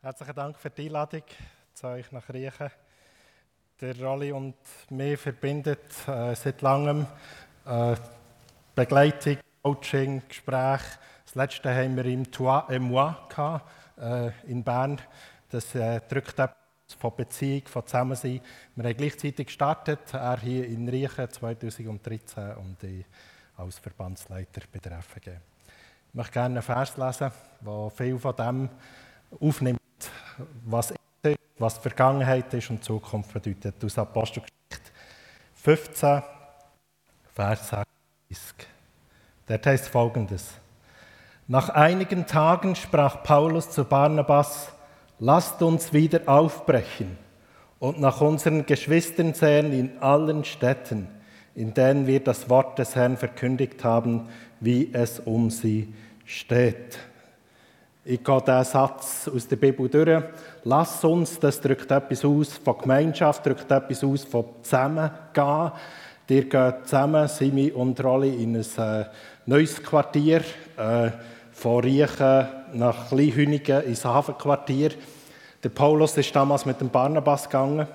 Herzlichen Dank für die Einladung zu euch nach Riechen. Der Rolli und mich verbindet äh, seit langem äh, Begleitung, Coaching, Gespräch. Das letzte haben wir im Toi et Moi gehabt, äh, in Bern. Das äh, drückt etwas von Beziehung, von Zusammensein. Wir haben gleichzeitig gestartet, er hier in Riechen 2013 und ich als Verbandsleiter bei der FG. Ich möchte gerne einen Vers lesen, der viel von dem aufnimmt, was was Vergangenheit ist und Zukunft bedeutet. Aus Apostelgeschichte 15, Vers 36. Dort heißt folgendes. Nach einigen Tagen sprach Paulus zu Barnabas, lasst uns wieder aufbrechen und nach unseren Geschwistern sehen in allen Städten, in denen wir das Wort des Herrn verkündigt haben, wie es um sie steht. Ich gehe diesen Satz aus der Bibel durch. Lass uns, das drückt etwas aus von Gemeinschaft, drückt etwas aus von Zusammengehen. Ihr geht zusammen, Simi und Rolli, in ein äh, neues Quartier, äh, von Riechen nach Kleinhünigen ins Hafenquartier. Der Paulus ist damals mit dem Barnabas gegangen.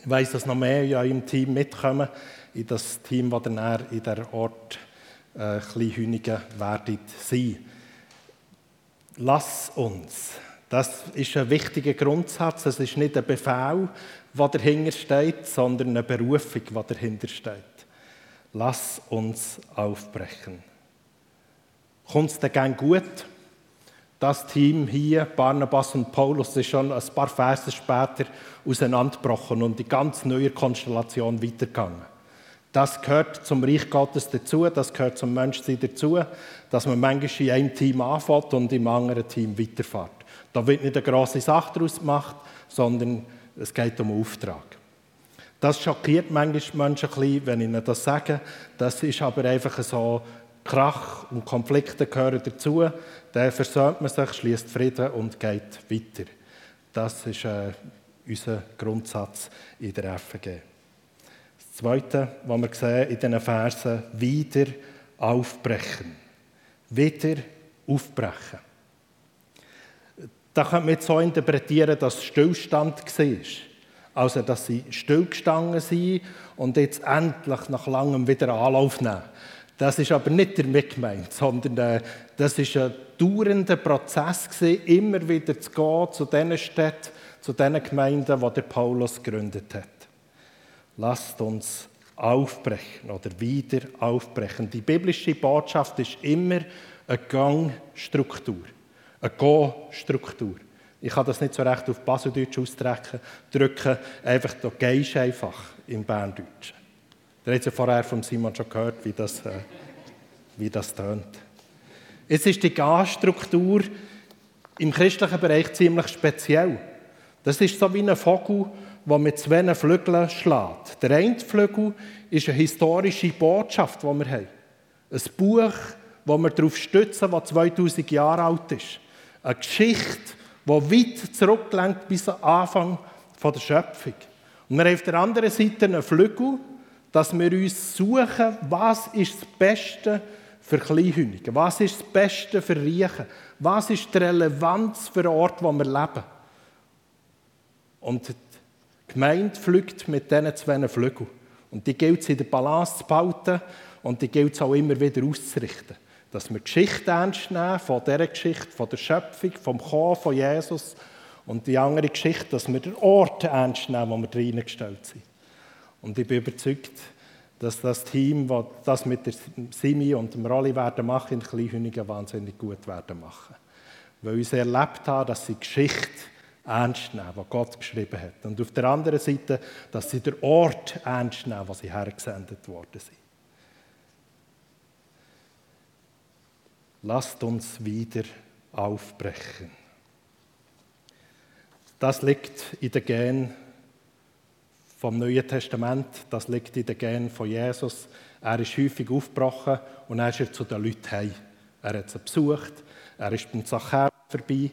Ich weiss, dass noch mehr in eurem Team mitkommen, in das Team, das dann in der Ort äh, Kleinhünigen werdet sein. Lass uns. Das ist ein wichtiger Grundsatz. Es ist nicht ein Befehl, der dahinter steht, sondern eine Berufung, die dahinter steht. Lass uns aufbrechen. Kommt es denn gut? Das Team hier, Barnabas und Paulus, ist schon ein paar Verse später auseinandergebrochen und die ganz neue Konstellation weitergegangen. Das gehört zum Reich Gottes dazu, das gehört zum Menschsein dazu, dass man manchmal in einem Team anfängt und im anderen Team weiterfährt. Da wird nicht eine grosse Sache daraus gemacht, sondern es geht um Auftrag. Das schockiert manchmal Menschen ein bisschen, wenn ich ihnen das sage. Das ist aber einfach so, Krach und Konflikte gehören dazu. Dann versöhnt man sich, schließt Frieden und geht weiter. Das ist äh, unser Grundsatz in der FG. Das Zweite, was wir sehen in diesen Versen, wieder aufbrechen. Wieder aufbrechen. Da könnte man so interpretieren, dass Stillstand war. Also, dass sie stillgestanden sind und jetzt endlich nach langem wieder Anlauf nehmen. Das ist aber nicht damit gemeint, sondern äh, das ist ein dauernder Prozess gewesen, immer wieder zu gehen zu den Städten, zu den Gemeinden, die Paulus gegründet hat. Lasst uns aufbrechen oder wieder aufbrechen. Die biblische Botschaft ist immer eine Gangstruktur, eine Go-Struktur. Ich kann das nicht so recht auf Baseldeutsch ausdrücken, drücken, einfach du gehst einfach im Berndeutschen. Ihr habt ja vorher von Simon schon gehört, wie das, äh, wie das tönt. Jetzt ist die Gangstruktur im christlichen Bereich ziemlich speziell. Das ist so wie ein Vogel, der mit zwei Flügeln schlägt. Der eine Flügel ist eine historische Botschaft, die wir haben. Ein Buch, das wir darauf stützen, das 2000 Jahre alt ist. Eine Geschichte, die weit zurücklenkt bis zum Anfang der Schöpfung. Und wir haben auf der anderen Seite einen Flügel, dass wir uns suchen, was ist das Beste für Kleinhünigen, was ist das Beste für Riechen, was ist die Relevanz für den Ort, wo wir leben. Und die Gemeinde fliegt mit diesen zwei Flügeln. Und die gilt es in der Balance zu behalten und die gilt es auch immer wieder auszurichten. Dass wir die Geschichte ernst nehmen, von dieser Geschichte, von der Schöpfung, vom Kommen von Jesus und die andere Geschichte, dass wir den Ort ernst nehmen, wo wir reingestellt sind. Und ich bin überzeugt, dass das Team, das das mit der Simi und dem Rolli werden machen, in Kleinhünigen wahnsinnig gut werden machen. Weil wir erlebt haben, dass sie Geschichte ernst nehmen, was Gott geschrieben hat. Und auf der anderen Seite, dass sie den Ort ernst nehmen, wo sie hergesendet worden sind. Lasst uns wieder aufbrechen. Das liegt in den Gen vom Neuen Testament, das liegt in den Gen von Jesus. Er ist häufig aufgebrochen und er ist zu den Leuten heim. Er hat sie besucht, er ist beim Zachäus vorbei,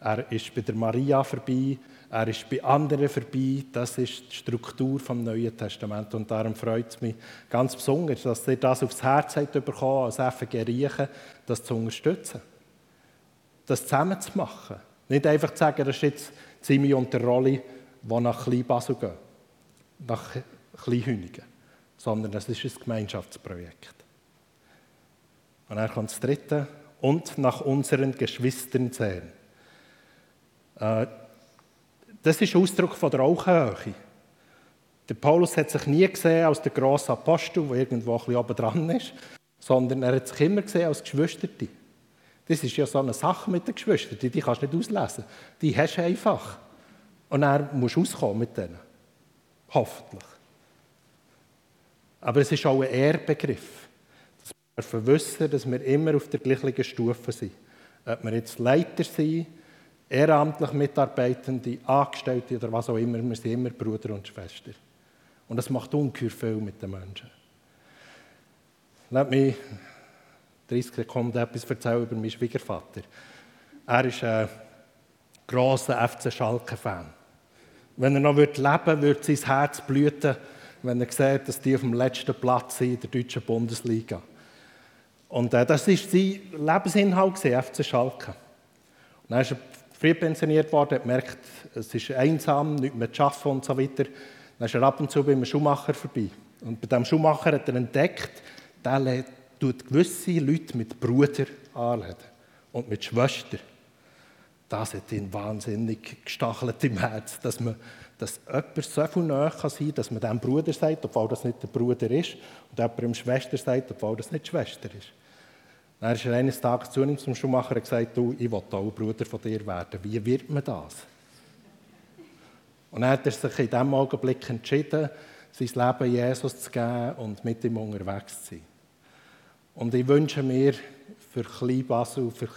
er ist bei der Maria vorbei, er ist bei anderen vorbei. Das ist die Struktur vom Neuen Testament. Und darum freut es mich ganz besonders, dass ihr das aufs Herz habt bekommen, als FG Riechen, das zu unterstützen. Das zusammen zu machen. Nicht einfach zu sagen, das ist jetzt Zimi und der Rolli, die nach Kleinbasel gehen, nach Kleinhünigen, sondern das ist ein Gemeinschaftsprojekt. Und dann kommt das Dritte, und nach unseren Geschwistern sehen. Äh, das ist Ausdruck von der Augenhöhe. Der Paulus hat sich nie gesehen als der grosse Apostel, der irgendwo ein bisschen oben dran ist, sondern er hat sich immer gesehen als Geschwisterte. Das ist ja so eine Sache mit den Geschwistern, die kannst du nicht auslesen. Die hast du einfach. Und musst du auskommen mit denen. Hoffentlich. Aber es ist auch ein Ehrbegriff. Dass wir wissen, dass wir immer auf der gleichen Stufe sind. Ob wir jetzt Leiter sind, ehrenamtlich Mitarbeitende, Angestellte oder was auch immer, wir sind immer Bruder und Schwester. Und das macht ungeheuer viel mit den Menschen. Lass mich 30 Sekunden etwas erzählen über meinen Schwiegervater. Er ist ein grosser FC Schalke-Fan. Wenn er noch leben würde, würde sein Herz blüten, wenn er sieht, dass die auf dem letzten Platz sind in der deutschen Bundesliga. Und äh, das war sein Lebensinhalt, FC Schalke. Und dann ist er früh pensioniert worden, hat gemerkt, es ist einsam, nicht mehr zu arbeiten und so weiter. Dann ist er ab und zu bei einem Schuhmacher vorbei. Und bei diesem Schuhmacher hat er entdeckt, der tut gewisse Leute mit Bruder anladen und mit Schwester. Das hat ihn wahnsinnig gestachelt im Herz, dass, man, dass jemand so viel näher sein kann, dass man dem Bruder sagt, obwohl das nicht der Bruder ist, und jemandem Schwester sagt, obwohl das nicht die Schwester ist. Dann ist er eines Tages zu ihm zum Schuhmacher und gesagt, du, ich will auch Bruder von dir werden. Wie wird man das? Und dann hat er sich in diesem Augenblick entschieden, sein Leben Jesus zu geben und mit ihm unterwegs zu sein. Und ich wünsche mir für Kleinbasel, für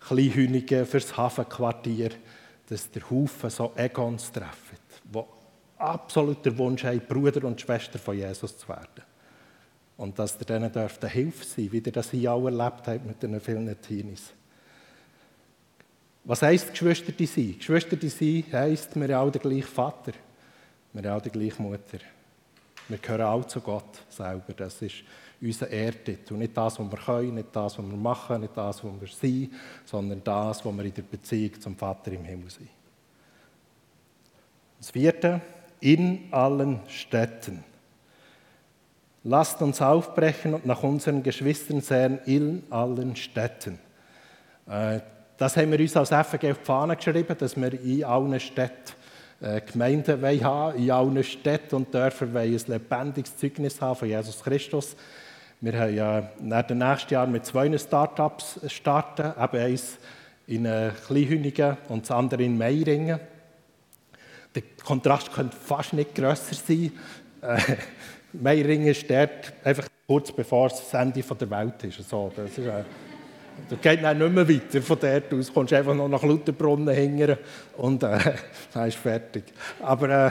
Kleinhünigen, für das Hafenquartier, dass der Haufen so Egons treffen, die absolut Wunsch haben, Bruder und Schwester von Jesus zu werden. Und dass ihr denen eine Hilfe sein wie ihr das hier auch erlebt habt mit den vielen Teenies. Was heisst Geschwister sein? Geschwister sein heisst, wir haben alle den gleichen Vater. Wir haben alle die gleiche Mutter. Wir gehören alle zu Gott selber. Das ist unser Ehrtitel. Nicht das, was wir können, nicht das, was wir machen, nicht das, was wir sind, sondern das, was wir in der Beziehung zum Vater im Himmel sind. Das vierte, in allen Städten. Lasst uns aufbrechen und nach unseren Geschwistern sehen in allen Städten. Äh, das haben wir uns als FG auf die Fahne geschrieben, dass wir in allen Städten äh, Gemeinden haben in allen Städten und Dörfern ein lebendiges Zeugnis haben von Jesus Christus. Wir haben ja nach dem nächsten Jahr mit zwei Start-ups starten, eben eins in äh, Kleinhünigen und das andere in Meiringen. Der Kontrast könnte fast nicht grösser sein. Meiringen dort einfach kurz bevor das Ende der Welt ist. So, das ist äh, das geht dann nicht mehr weiter von dort aus. Kommst einfach noch nach Lutherbrunnen hingern und äh, dann ist fertig. Aber äh,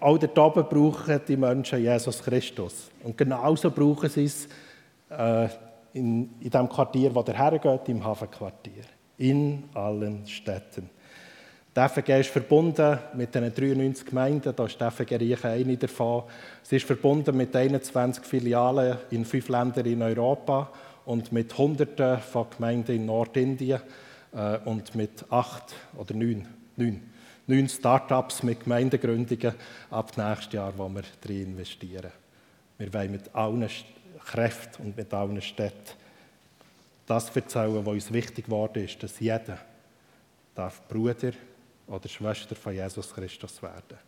auch dort oben brauchen die Menschen Jesus Christus. Und genauso brauchen sie es äh, in, in dem Quartier, wo der hergeht, im Hafenquartier. In allen Städten. Die FG ist verbunden mit den 93 Gemeinden, da ist die FG Riechen eine davon. Sie ist verbunden mit 21 Filialen in fünf Ländern in Europa und mit Hunderten von Gemeinden in Nordindien äh, und mit acht oder neun, neun, neun Start-ups mit Gemeindegründungen ab nächstes Jahr, wo wir drin investieren. Wir wollen mit allen Kräften und mit allen Städten das erzählen, was uns wichtig geworden ist, dass jeder darf Bruder oder Schwester von Jesus Christus werden.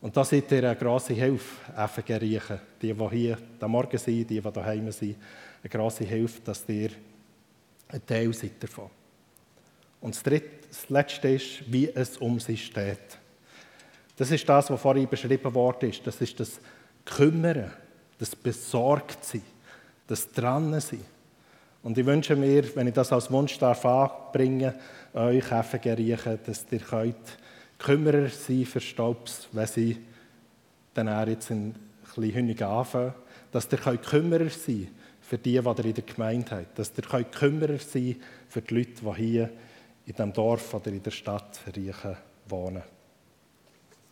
Und da seid ihr eine grosse Hilfe, Riechen. Die, die hier am Morgen sind, die, die daheim sind, eine grosse Hilfe, dass ihr ein Teil seid davon. Und das, Dritte, das Letzte ist, wie es um sie steht. Das ist das, was vorhin beschrieben worden ist. Das ist das Kümmern, das Besorgtsein, das Dransein. Und ich wünsche mir, wenn ich das als Wunsch darf anbringen euch FG Riechen, dass ihr könnt Kümmerer sein für Staubs, wenn sie dann jetzt in Kleinhünigen anfangen, dass ihr könnt Kümmerer sein für die, die ihr in der Gemeinde habt, dass ihr könnt Kümmerer sein für die Leute, die hier in diesem Dorf oder in der Stadt Riechen wohnen.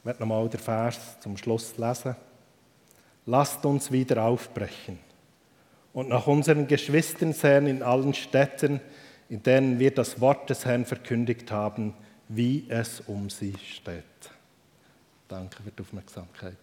Ich werde nochmal den Vers zum Schluss lesen. Lasst uns wieder aufbrechen und nach unseren Geschwistern sehen in allen Städten, in denen wir das Wort des Herrn verkündigt haben, wie es um sie steht. Danke für die Aufmerksamkeit.